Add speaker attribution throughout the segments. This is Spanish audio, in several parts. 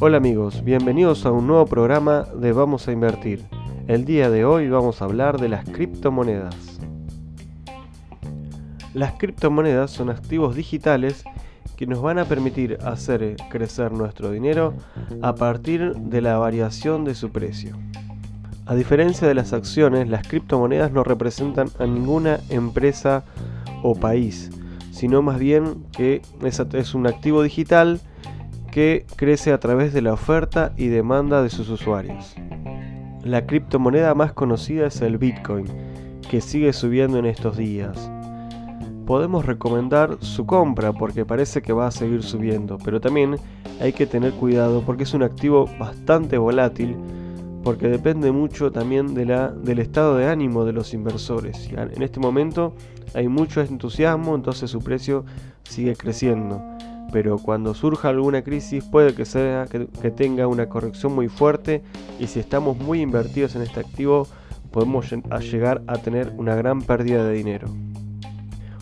Speaker 1: Hola amigos, bienvenidos a un nuevo programa de Vamos a Invertir. El día de hoy vamos a hablar de las criptomonedas. Las criptomonedas son activos digitales que nos van a permitir hacer crecer nuestro dinero a partir de la variación de su precio. A diferencia de las acciones, las criptomonedas no representan a ninguna empresa o país, sino más bien que es un activo digital que crece a través de la oferta y demanda de sus usuarios. La criptomoneda más conocida es el Bitcoin, que sigue subiendo en estos días. Podemos recomendar su compra porque parece que va a seguir subiendo, pero también hay que tener cuidado porque es un activo bastante volátil porque depende mucho también de la, del estado de ánimo de los inversores. En este momento hay mucho entusiasmo, entonces su precio sigue creciendo pero cuando surja alguna crisis puede que sea que, tenga una corrección muy fuerte y si estamos muy invertidos en este activo podemos llegar a tener una gran pérdida de dinero.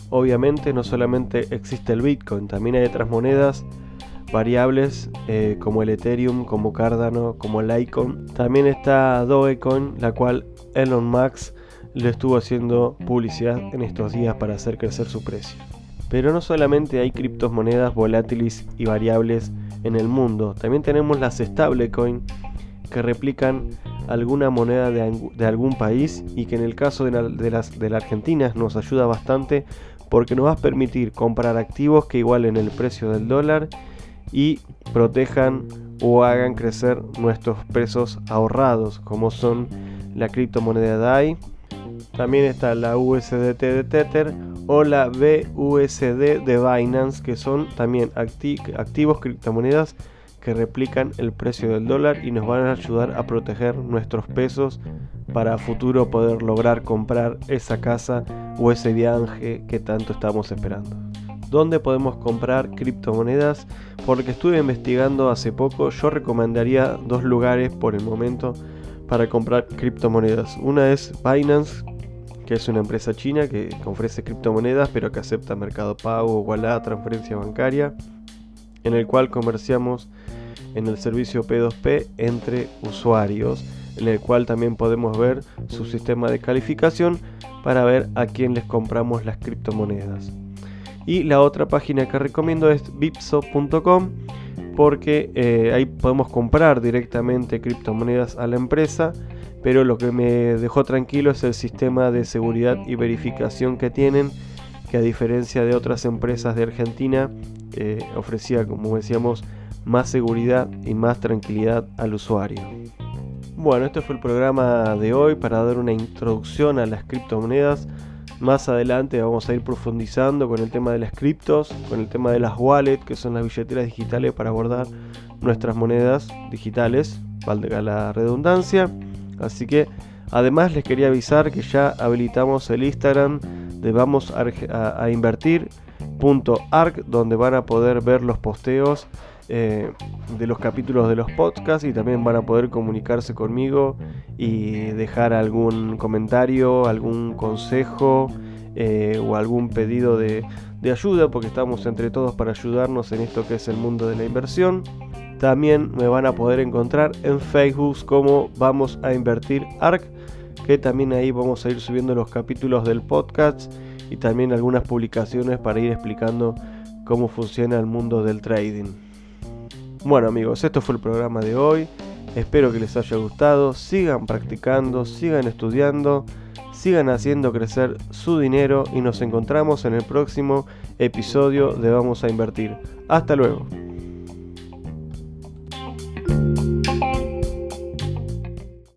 Speaker 1: Obviamente no solamente existe el Bitcoin, también hay otras monedas variables eh, como el Ethereum, como Cardano, como el Icon. También está Dogecoin, la cual Elon Musk le estuvo haciendo publicidad en estos días para hacer crecer su precio. Pero no solamente hay criptomonedas volátiles y variables en el mundo, también tenemos las stablecoin que replican alguna moneda de, algún país y que en el caso de la, Argentina nos ayuda bastante porque nos va a permitir comprar activos que igualen el precio del dólar y protejan o hagan crecer nuestros pesos ahorrados como son la criptomoneda DAI, también está la USDT de Tether o la BUSD de Binance, que son también activos criptomonedas que replican el precio del dólar y nos van a ayudar a proteger nuestros pesos para a futuro poder lograr comprar esa casa o ese viaje que tanto estamos esperando. ¿Dónde podemos comprar criptomonedas? Porque estuve investigando hace poco, yo recomendaría dos lugares por el momento para comprar criptomonedas. Una es Binance, que es una empresa china que, ofrece criptomonedas pero que acepta mercado pago, wallet, transferencia bancaria, en el cual comerciamos en el servicio P2P entre usuarios, en el cual también podemos ver su sistema de calificación para ver a quién les compramos las criptomonedas. Y la otra página que recomiendo es vipso.com porque eh, ahí podemos comprar directamente criptomonedas a la empresa pero lo que me dejó tranquilo es el sistema de seguridad y verificación que tienen, que a diferencia de otras empresas de Argentina, eh, ofrecía, como decíamos, más seguridad y más tranquilidad al usuario. Bueno, este fue el programa de hoy para dar una introducción a las criptomonedas. Más adelante vamos a ir profundizando con el tema de las criptos, con el tema de las wallets, que son las billeteras digitales para guardar nuestras monedas digitales, valga la redundancia. Así que además les quería avisar que ya habilitamos el Instagram de vamos a, invertir.arc donde van a poder ver los posteos eh, de los capítulos de los podcasts y también van a poder comunicarse conmigo y dejar algún comentario, algún consejo eh, o algún pedido de ayuda porque estamos entre todos para ayudarnos en esto que es el mundo de la inversión. También me van a poder encontrar en Facebook como Vamos a Invertir ARC, que también ahí vamos a ir subiendo los capítulos del podcast y también algunas publicaciones para ir explicando cómo funciona el mundo del trading. Bueno amigos, esto fue el programa de hoy. Espero que les haya gustado. Sigan practicando, sigan estudiando, sigan haciendo crecer su dinero y nos encontramos en el próximo episodio de Vamos a Invertir. Hasta luego.